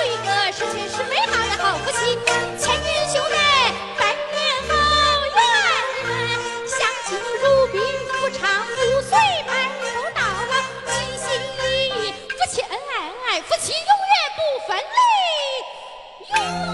有一个十全十美好的好夫妻千年修来百年好缘你们相敬如宾不唱不随白头到老齐心一意夫妻恩爱夫妻永远不分离。永